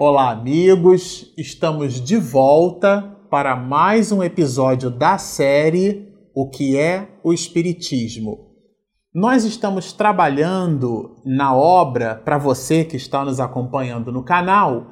Olá, amigos! Estamos de volta para mais um episódio da série O que é o Espiritismo. Nós estamos trabalhando na obra, para você que está nos acompanhando no canal,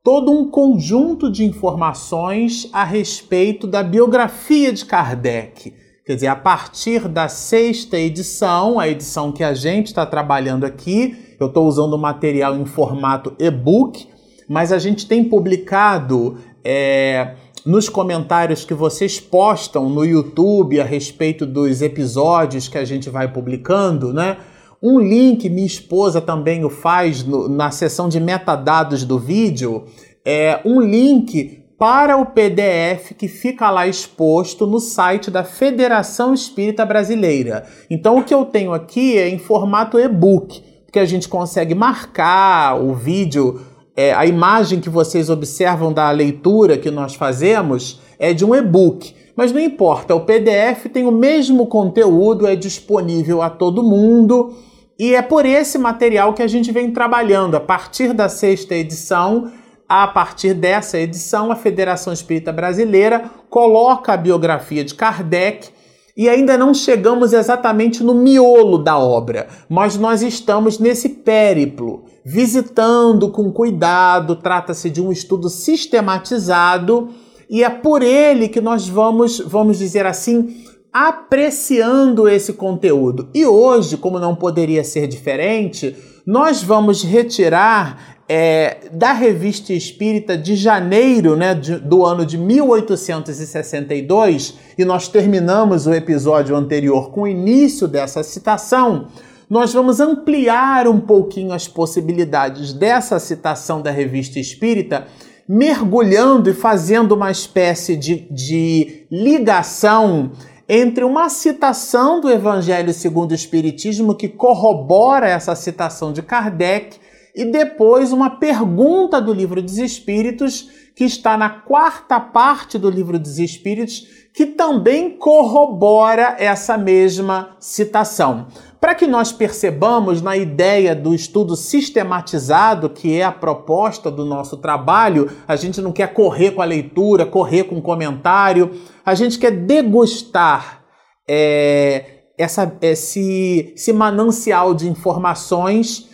todo um conjunto de informações a respeito da biografia de Kardec. Quer dizer, a partir da sexta edição, a edição que a gente está trabalhando aqui, eu estou usando o material em formato e-book mas a gente tem publicado é, nos comentários que vocês postam no YouTube a respeito dos episódios que a gente vai publicando, né? Um link, minha esposa também o faz no, na seção de metadados do vídeo, é um link para o PDF que fica lá exposto no site da Federação Espírita Brasileira. Então o que eu tenho aqui é em formato e-book, que a gente consegue marcar o vídeo é, a imagem que vocês observam da leitura que nós fazemos é de um e-book. Mas não importa, o PDF tem o mesmo conteúdo, é disponível a todo mundo e é por esse material que a gente vem trabalhando. A partir da sexta edição, a partir dessa edição, a Federação Espírita Brasileira coloca a biografia de Kardec e ainda não chegamos exatamente no miolo da obra, mas nós estamos nesse périplo, visitando com cuidado, trata-se de um estudo sistematizado e é por ele que nós vamos, vamos dizer assim, apreciando esse conteúdo. E hoje, como não poderia ser diferente, nós vamos retirar é, da Revista Espírita de janeiro né, de, do ano de 1862, e nós terminamos o episódio anterior com o início dessa citação, nós vamos ampliar um pouquinho as possibilidades dessa citação da Revista Espírita, mergulhando e fazendo uma espécie de, de ligação entre uma citação do Evangelho segundo o Espiritismo que corrobora essa citação de Kardec e depois uma pergunta do Livro dos Espíritos, que está na quarta parte do Livro dos Espíritos, que também corrobora essa mesma citação. Para que nós percebamos na ideia do estudo sistematizado, que é a proposta do nosso trabalho, a gente não quer correr com a leitura, correr com o comentário, a gente quer degustar é, essa, esse, esse manancial de informações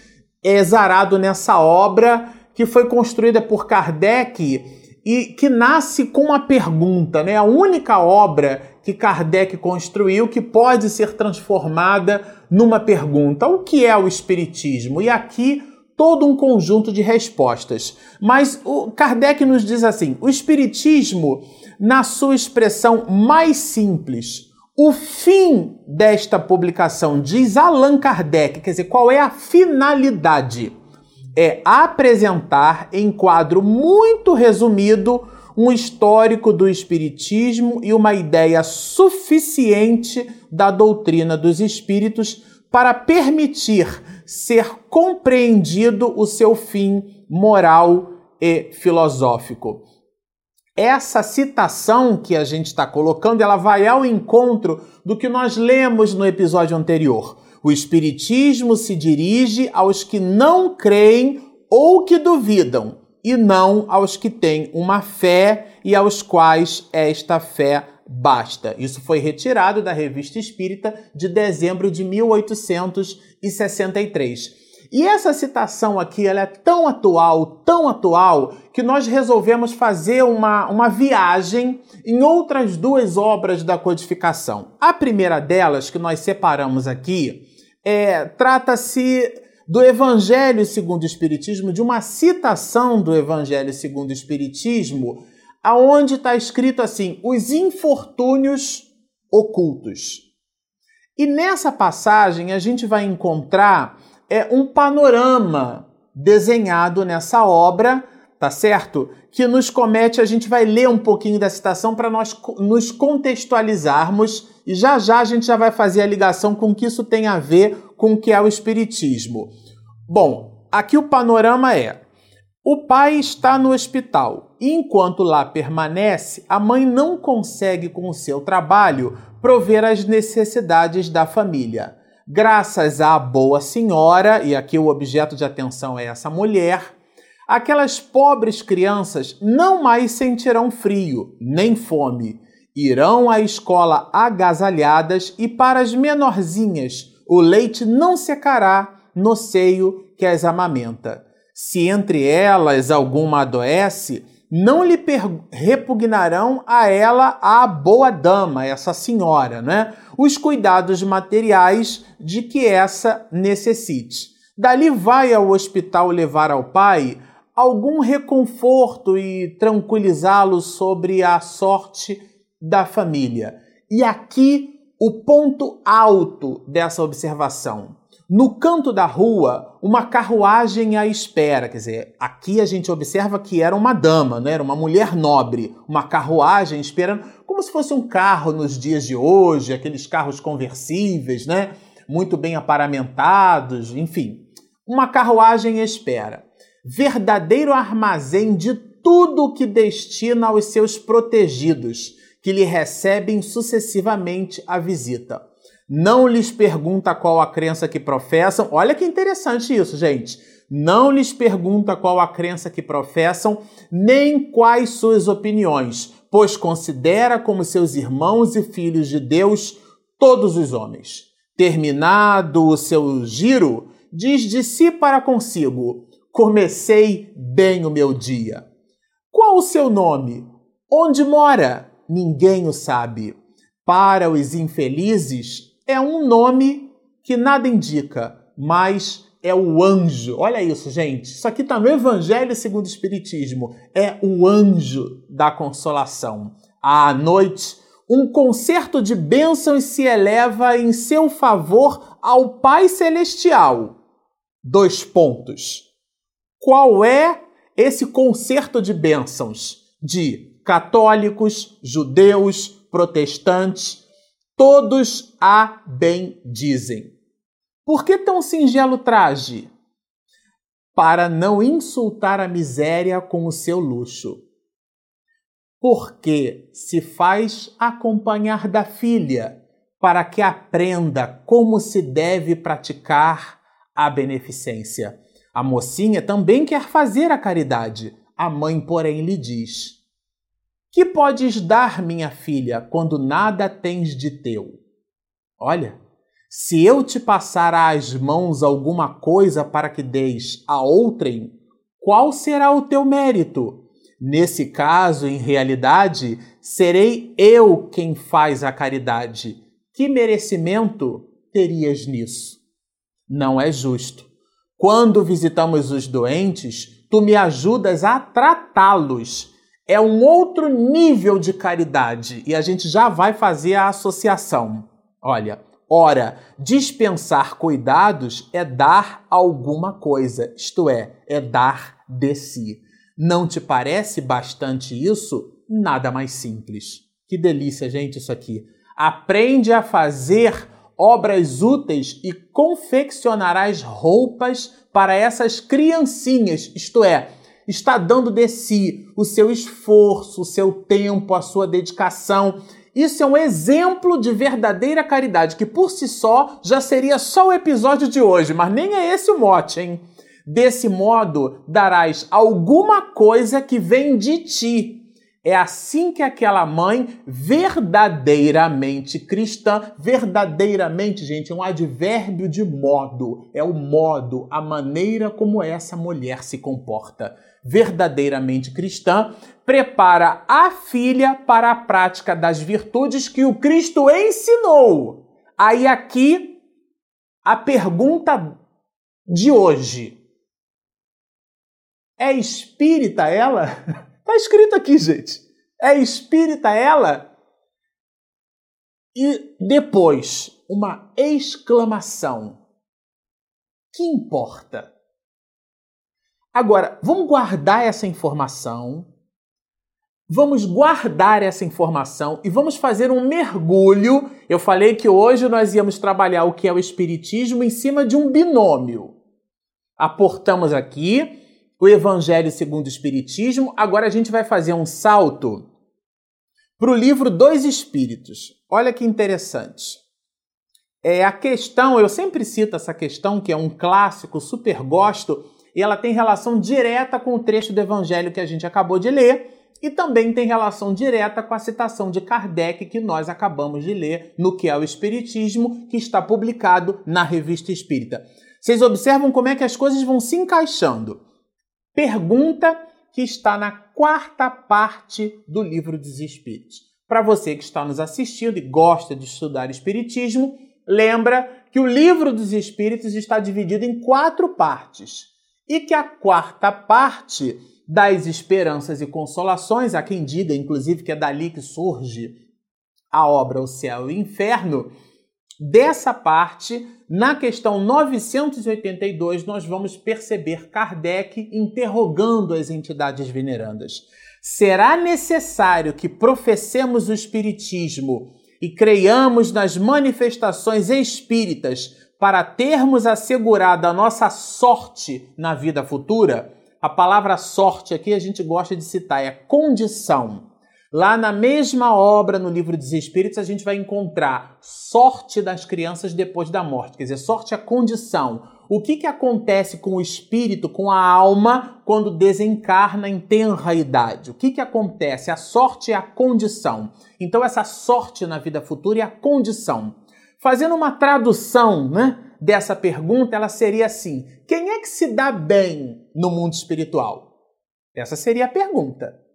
exarado nessa obra que foi construída por Kardec e que nasce com uma pergunta, né? A única obra que Kardec construiu que pode ser transformada numa pergunta: o que é o espiritismo? E aqui todo um conjunto de respostas. Mas o Kardec nos diz assim: o espiritismo, na sua expressão mais simples, o fim desta publicação, diz Allan Kardec, quer dizer, qual é a finalidade? É apresentar em quadro muito resumido um histórico do Espiritismo e uma ideia suficiente da doutrina dos espíritos para permitir ser compreendido o seu fim moral e filosófico essa citação que a gente está colocando, ela vai ao encontro do que nós lemos no episódio anterior. O Espiritismo se dirige aos que não creem ou que duvidam, e não aos que têm uma fé e aos quais esta fé basta. Isso foi retirado da Revista Espírita de dezembro de 1863. E essa citação aqui ela é tão atual, tão atual, que nós resolvemos fazer uma, uma viagem em outras duas obras da codificação. A primeira delas, que nós separamos aqui, é, trata-se do Evangelho segundo o Espiritismo, de uma citação do Evangelho segundo o Espiritismo, aonde está escrito assim: os infortúnios ocultos. E nessa passagem a gente vai encontrar é um panorama desenhado nessa obra, tá certo? Que nos comete, a gente vai ler um pouquinho da citação para nós nos contextualizarmos e já já a gente já vai fazer a ligação com o que isso tem a ver com o que é o espiritismo. Bom, aqui o panorama é: o pai está no hospital e enquanto lá permanece, a mãe não consegue com o seu trabalho prover as necessidades da família graças à boa senhora, e aqui o objeto de atenção é essa mulher, aquelas pobres crianças não mais sentirão frio nem fome. Irão à escola agasalhadas e para as menorzinhas o leite não secará no seio que as amamenta. Se entre elas alguma adoece, não lhe repugnarão a ela a boa dama, essa senhora, né? Os cuidados materiais de que essa necessite. Dali vai ao hospital levar ao pai algum reconforto e tranquilizá-lo sobre a sorte da família. E aqui o ponto alto dessa observação. No canto da rua, uma carruagem à espera. Quer dizer, aqui a gente observa que era uma dama, né? era uma mulher nobre. Uma carruagem esperando, como se fosse um carro nos dias de hoje, aqueles carros conversíveis, né? muito bem aparamentados, enfim. Uma carruagem à espera. Verdadeiro armazém de tudo que destina aos seus protegidos, que lhe recebem sucessivamente a visita não lhes pergunta qual a crença que professam. Olha que interessante isso, gente. Não lhes pergunta qual a crença que professam, nem quais suas opiniões, pois considera como seus irmãos e filhos de Deus todos os homens. Terminado o seu giro, diz de si para consigo: Comecei bem o meu dia. Qual o seu nome? Onde mora? Ninguém o sabe. Para os infelizes, é um nome que nada indica, mas é o anjo. Olha isso, gente. Isso aqui está no Evangelho segundo o Espiritismo. É o anjo da consolação. À noite, um concerto de bênçãos se eleva em seu favor ao Pai Celestial. Dois pontos. Qual é esse concerto de bênçãos? De católicos, judeus, protestantes, Todos a bem dizem. Por que tão singelo traje? Para não insultar a miséria com o seu luxo. Porque se faz acompanhar da filha, para que aprenda como se deve praticar a beneficência. A mocinha também quer fazer a caridade. A mãe, porém, lhe diz: que podes dar, minha filha, quando nada tens de teu? Olha, se eu te passar às mãos alguma coisa para que deis a outrem, qual será o teu mérito? Nesse caso, em realidade, serei eu quem faz a caridade. Que merecimento terias nisso? Não é justo. Quando visitamos os doentes, tu me ajudas a tratá-los é um outro nível de caridade e a gente já vai fazer a associação. Olha, ora, dispensar cuidados é dar alguma coisa, isto é, é dar de si. Não te parece bastante isso? Nada mais simples. Que delícia, gente, isso aqui. Aprende a fazer obras úteis e confeccionarás roupas para essas criancinhas, isto é, está dando de si o seu esforço, o seu tempo, a sua dedicação. Isso é um exemplo de verdadeira caridade, que por si só já seria só o episódio de hoje, mas nem é esse o mote, hein? Desse modo, darás alguma coisa que vem de ti, é assim que aquela mãe verdadeiramente cristã, verdadeiramente, gente, é um advérbio de modo, é o modo, a maneira como essa mulher se comporta. Verdadeiramente cristã, prepara a filha para a prática das virtudes que o Cristo ensinou. Aí aqui a pergunta de hoje. É espírita ela? Está escrito aqui, gente. É espírita ela? E depois, uma exclamação. Que importa? Agora, vamos guardar essa informação. Vamos guardar essa informação e vamos fazer um mergulho. Eu falei que hoje nós íamos trabalhar o que é o Espiritismo em cima de um binômio. Aportamos aqui o Evangelho segundo o Espiritismo. Agora a gente vai fazer um salto para o livro Dois Espíritos. Olha que interessante. É a questão, eu sempre cito essa questão, que é um clássico, super gosto, e ela tem relação direta com o trecho do evangelho que a gente acabou de ler e também tem relação direta com a citação de Kardec que nós acabamos de ler no que é o Espiritismo, que está publicado na Revista Espírita. Vocês observam como é que as coisas vão se encaixando. Pergunta que está na quarta parte do Livro dos Espíritos. Para você que está nos assistindo e gosta de estudar Espiritismo, lembra que o Livro dos Espíritos está dividido em quatro partes e que a quarta parte das esperanças e consolações, há quem diga, inclusive, que é dali que surge a obra O Céu e o Inferno. Dessa parte, na questão 982, nós vamos perceber Kardec interrogando as entidades venerandas. Será necessário que professemos o Espiritismo e creiamos nas manifestações espíritas para termos assegurada a nossa sorte na vida futura? a palavra sorte aqui a gente gosta de citar, é condição. Lá na mesma obra, no livro dos Espíritos, a gente vai encontrar sorte das crianças depois da morte. Quer dizer, sorte é condição. O que, que acontece com o espírito, com a alma, quando desencarna em tenra idade? O que, que acontece? A sorte é a condição. Então, essa sorte na vida futura é a condição. Fazendo uma tradução, né? dessa pergunta, ela seria assim: quem é que se dá bem no mundo espiritual? Essa seria a pergunta.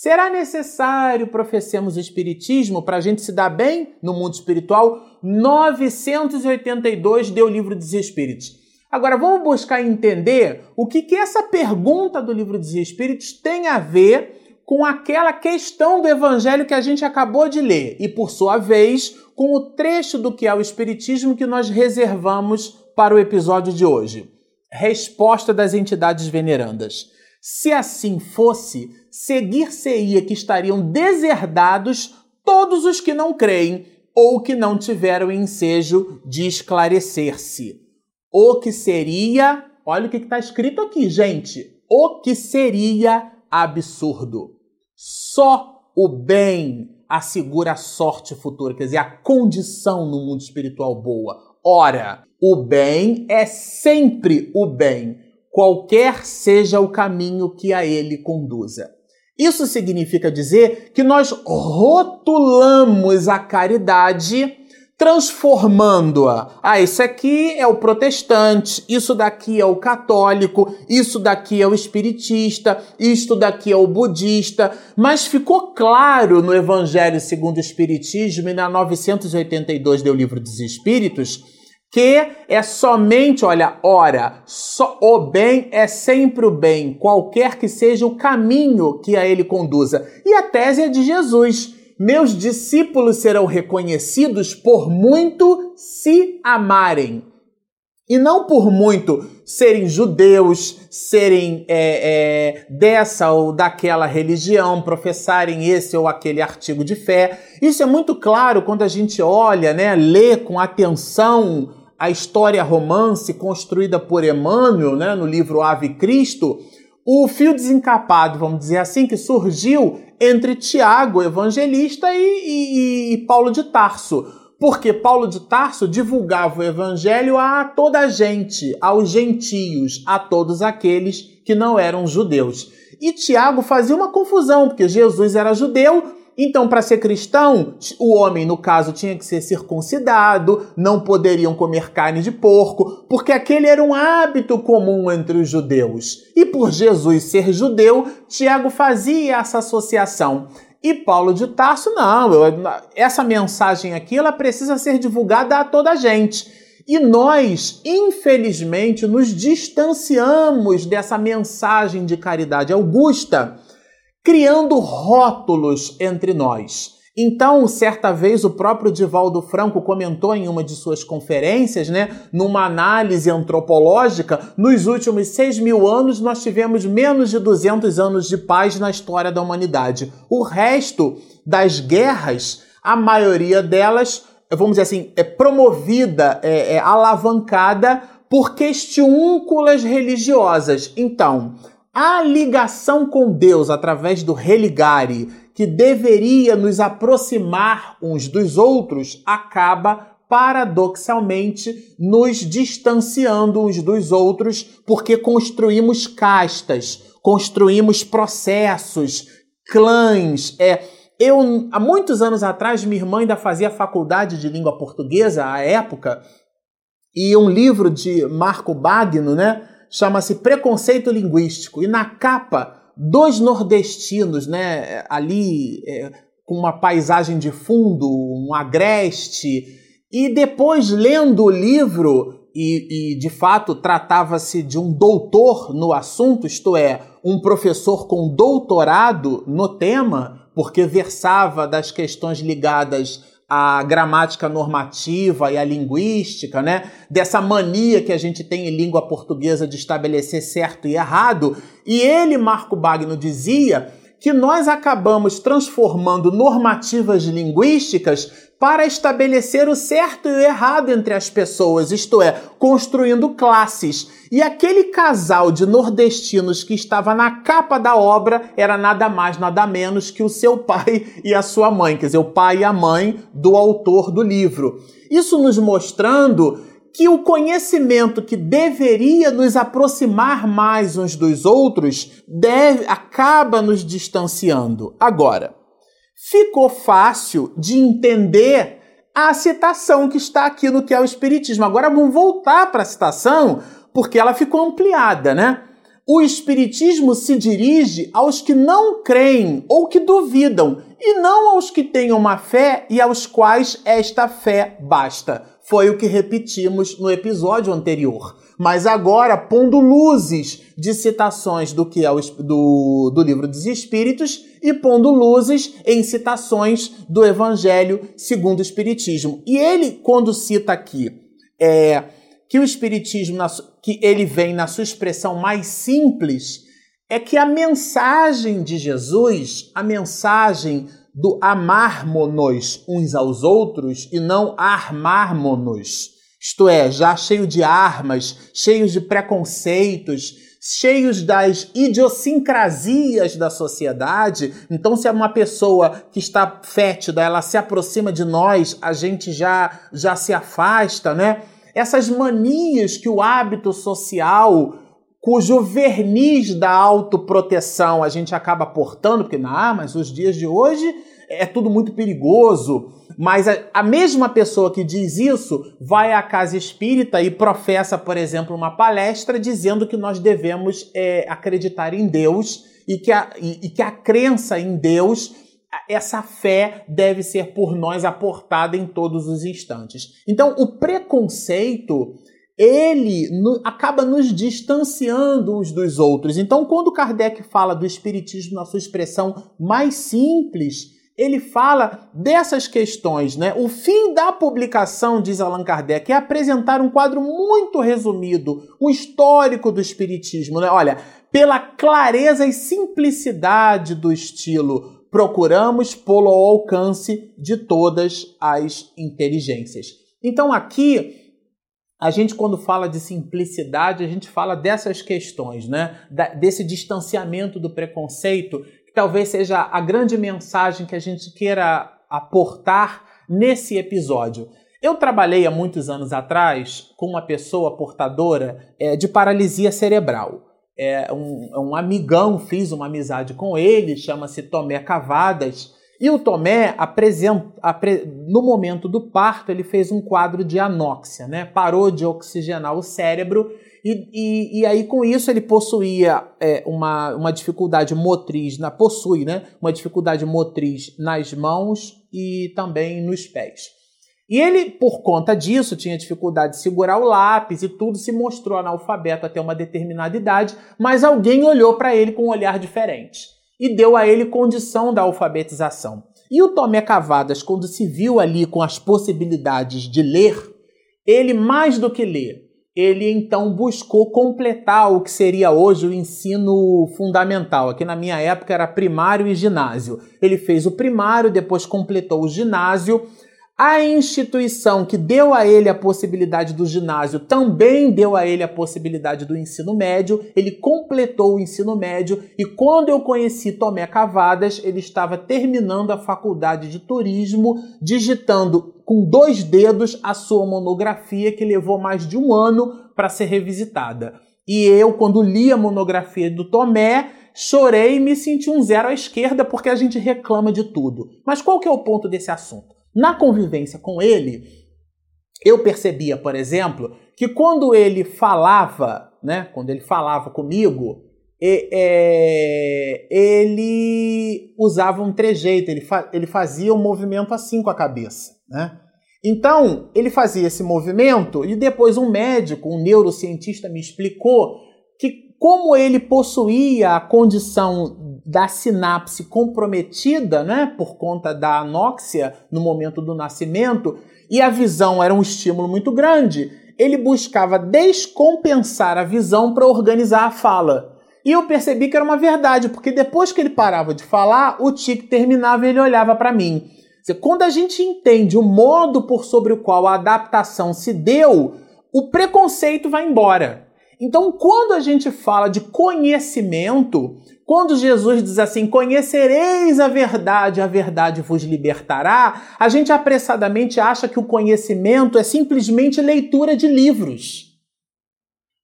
Será necessário professemos o Espiritismo para a gente se dar bem no mundo espiritual? 982 deu o livro dos Espíritos. Agora vamos buscar entender o que, que essa pergunta do livro dos Espíritos tem a ver com aquela questão do Evangelho que a gente acabou de ler e, por sua vez, com o trecho do que é o Espiritismo que nós reservamos para o episódio de hoje. Resposta das entidades venerandas. Se assim fosse, seguir-se-ia que estariam deserdados todos os que não creem ou que não tiveram ensejo de esclarecer-se. O que seria, olha o que está escrito aqui, gente. O que seria absurdo. Só o bem assegura a sorte futura, quer dizer, a condição no mundo espiritual boa. Ora, o bem é sempre o bem, qualquer seja o caminho que a ele conduza. Isso significa dizer que nós rotulamos a caridade transformando-a. Ah, isso aqui é o protestante, isso daqui é o católico, isso daqui é o espiritista, isto daqui é o budista. Mas ficou claro no Evangelho segundo o Espiritismo e na 982 do Livro dos Espíritos que é somente, olha, ora, o bem é sempre o bem, qualquer que seja o caminho que a ele conduza. E a tese é de Jesus meus discípulos serão reconhecidos por muito se amarem. E não por muito serem judeus, serem é, é, dessa ou daquela religião, professarem esse ou aquele artigo de fé. Isso é muito claro quando a gente olha, né, lê com atenção a história romance construída por Emmanuel, né, no livro Ave Cristo, o fio desencapado, vamos dizer assim, que surgiu entre Tiago, evangelista, e, e, e Paulo de Tarso. Porque Paulo de Tarso divulgava o evangelho a toda a gente, aos gentios, a todos aqueles que não eram judeus. E Tiago fazia uma confusão, porque Jesus era judeu então, para ser cristão, o homem, no caso, tinha que ser circuncidado, não poderiam comer carne de porco, porque aquele era um hábito comum entre os judeus. E por Jesus ser judeu, Tiago fazia essa associação. E Paulo de Tarso, não, eu, essa mensagem aqui ela precisa ser divulgada a toda a gente. E nós, infelizmente, nos distanciamos dessa mensagem de caridade augusta criando rótulos entre nós. Então, certa vez, o próprio Divaldo Franco comentou em uma de suas conferências, né, numa análise antropológica, nos últimos 6 mil anos nós tivemos menos de 200 anos de paz na história da humanidade. O resto das guerras, a maioria delas, vamos dizer assim, é promovida, é, é alavancada por questiúnculas religiosas. Então, a ligação com Deus através do religare, que deveria nos aproximar uns dos outros, acaba paradoxalmente nos distanciando uns dos outros, porque construímos castas, construímos processos, clãs. É, eu, há muitos anos atrás, minha irmã ainda fazia faculdade de língua portuguesa à época, e um livro de Marco Bagno, né, chama-se Preconceito Linguístico, e na capa, dois nordestinos, né, ali é, com uma paisagem de fundo, um agreste, e depois lendo o livro, e, e de fato tratava-se de um doutor no assunto, isto é, um professor com doutorado no tema, porque versava das questões ligadas à gramática normativa e à linguística, né? Dessa mania que a gente tem em língua portuguesa de estabelecer certo e errado. E ele, Marco Bagno, dizia que nós acabamos transformando normativas linguísticas para estabelecer o certo e o errado entre as pessoas, isto é, construindo classes. E aquele casal de nordestinos que estava na capa da obra era nada mais, nada menos que o seu pai e a sua mãe, quer dizer, o pai e a mãe do autor do livro. Isso nos mostrando que o conhecimento que deveria nos aproximar mais uns dos outros deve, acaba nos distanciando. Agora, ficou fácil de entender a citação que está aqui no que é o Espiritismo. Agora vamos voltar para a citação, porque ela ficou ampliada, né? O Espiritismo se dirige aos que não creem ou que duvidam, e não aos que têm uma fé e aos quais esta fé basta. Foi o que repetimos no episódio anterior mas agora pondo luzes de citações do que é o, do, do livro dos Espíritos e pondo luzes em citações do Evangelho segundo o Espiritismo. E ele, quando cita aqui é, que o Espiritismo, que ele vem na sua expressão mais simples, é que a mensagem de Jesus, a mensagem do amarmos uns aos outros e não armarmos isto é, já cheio de armas, cheios de preconceitos, cheios das idiosincrasias da sociedade. Então, se é uma pessoa que está fétida, ela se aproxima de nós, a gente já já se afasta, né? Essas manias que o hábito social, cujo verniz da autoproteção a gente acaba portando, porque, ah, mas os dias de hoje é tudo muito perigoso. Mas a, a, mesma pessoa que diz isso vai à casa espírita e professa, por exemplo, uma palestra dizendo que nós devemos é, acreditar em Deus e que, a, e, e que a crença em Deus essa fé deve ser por nós aportada em todos os instantes. Então, o preconceito ele acaba nos distanciando uns dos outros. Então, quando Kardec fala do espiritismo na sua expressão mais simples, ele fala dessas questões, né? O fim da publicação, diz Allan Kardec, é apresentar um quadro muito resumido, um histórico do espiritismo, né? Olha, pela clareza e simplicidade do estilo, procuramos pô-lo ao alcance de todas as inteligências. Então aqui a gente, quando fala de simplicidade, a gente fala dessas questões, né? Da, desse distanciamento do preconceito talvez seja a grande mensagem que a gente queira aportar nesse episódio. Eu trabalhei há muitos anos atrás com uma pessoa portadora é, de paralisia cerebral. É um, um, amigão, fiz uma amizade com ele, chama-se Tomé Cavadas. E o Tomé, no momento do parto, ele fez um quadro de anóxia, né? parou de oxigenar o cérebro e, e, e aí, com isso, ele possuía é, uma, uma dificuldade motriz, na, possui né, uma dificuldade motriz nas mãos e também nos pés. E ele, por conta disso, tinha dificuldade de segurar o lápis e tudo, se mostrou analfabeto até uma determinada idade, mas alguém olhou para ele com um olhar diferente e deu a ele condição da alfabetização. E o Tomé Cavadas, quando se viu ali com as possibilidades de ler, ele mais do que ler, ele então buscou completar o que seria hoje o ensino fundamental. Aqui na minha época era primário e ginásio. Ele fez o primário, depois completou o ginásio. A instituição que deu a ele a possibilidade do ginásio também deu a ele a possibilidade do ensino médio. Ele completou o ensino médio e quando eu conheci Tomé Cavadas, ele estava terminando a faculdade de turismo, digitando com dois dedos a sua monografia que levou mais de um ano para ser revisitada. E eu, quando li a monografia do Tomé, chorei e me senti um zero à esquerda porque a gente reclama de tudo. Mas qual que é o ponto desse assunto? Na convivência com ele, eu percebia, por exemplo, que quando ele falava, né, quando ele falava comigo, é, ele usava um trejeito, ele, fa ele fazia um movimento assim com a cabeça, né? Então, ele fazia esse movimento e depois um médico, um neurocientista me explicou que como ele possuía a condição da sinapse comprometida, né, por conta da anóxia no momento do nascimento, e a visão era um estímulo muito grande, ele buscava descompensar a visão para organizar a fala. E eu percebi que era uma verdade, porque depois que ele parava de falar, o tique terminava e ele olhava para mim. Quando a gente entende o modo por sobre o qual a adaptação se deu, o preconceito vai embora. Então, quando a gente fala de conhecimento, quando Jesus diz assim: Conhecereis a verdade, a verdade vos libertará, a gente apressadamente acha que o conhecimento é simplesmente leitura de livros.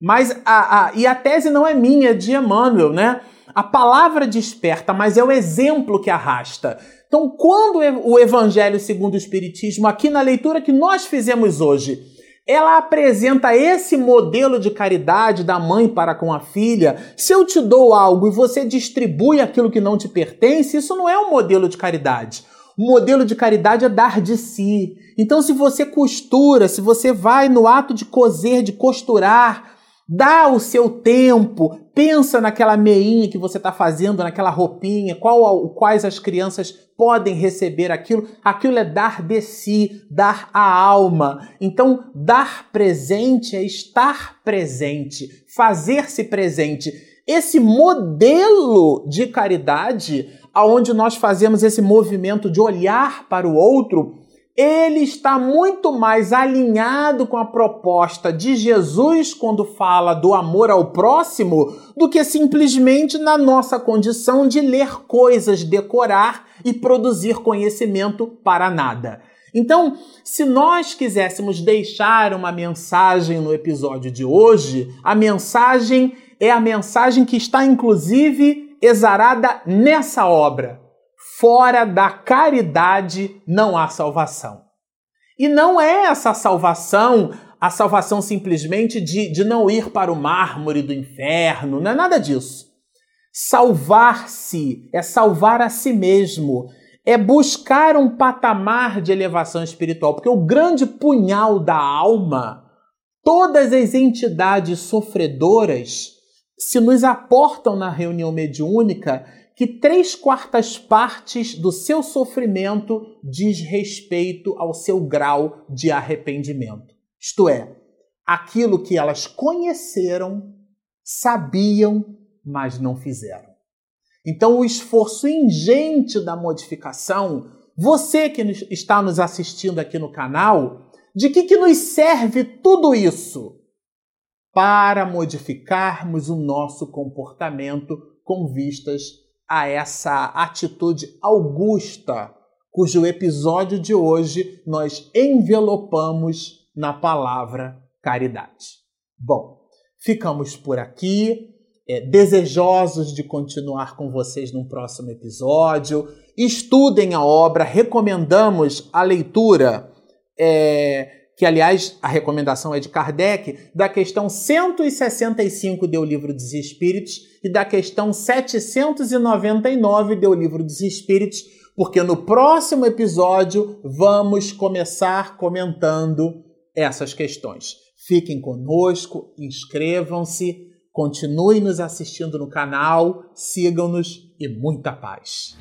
Mas a, a, e a tese não é minha, é de Emmanuel, né? A palavra desperta, mas é o exemplo que arrasta. Então, quando o Evangelho segundo o Espiritismo, aqui na leitura que nós fizemos hoje, ela apresenta esse modelo de caridade da mãe para com a filha. Se eu te dou algo e você distribui aquilo que não te pertence, isso não é um modelo de caridade. O modelo de caridade é dar de si. Então, se você costura, se você vai no ato de coser, de costurar, Dá o seu tempo, pensa naquela meinha que você está fazendo, naquela roupinha, qual, quais as crianças podem receber aquilo. Aquilo é dar de si, dar a alma. Então, dar presente é estar presente, fazer-se presente. Esse modelo de caridade, aonde nós fazemos esse movimento de olhar para o outro, ele está muito mais alinhado com a proposta de Jesus quando fala do amor ao próximo do que simplesmente na nossa condição de ler coisas, decorar e produzir conhecimento para nada. Então, se nós quiséssemos deixar uma mensagem no episódio de hoje, a mensagem é a mensagem que está inclusive exarada nessa obra Fora da caridade não há salvação. E não é essa salvação a salvação simplesmente de, de não ir para o mármore do inferno, não é nada disso. Salvar-se é salvar a si mesmo, é buscar um patamar de elevação espiritual, porque o grande punhal da alma, todas as entidades sofredoras, se nos aportam na reunião mediúnica, que três quartas partes do seu sofrimento diz respeito ao seu grau de arrependimento. Isto é, aquilo que elas conheceram, sabiam, mas não fizeram. Então, o esforço ingente da modificação, você que está nos assistindo aqui no canal, de que, que nos serve tudo isso? Para modificarmos o nosso comportamento com vistas a essa atitude augusta, cujo episódio de hoje nós envelopamos na palavra caridade. Bom, ficamos por aqui, é, desejosos de continuar com vocês no próximo episódio. Estudem a obra, recomendamos a leitura. É, que aliás a recomendação é de Kardec, da questão 165 do Livro dos Espíritos e da questão 799 do Livro dos Espíritos, porque no próximo episódio vamos começar comentando essas questões. Fiquem conosco, inscrevam-se, continuem nos assistindo no canal, sigam-nos e muita paz.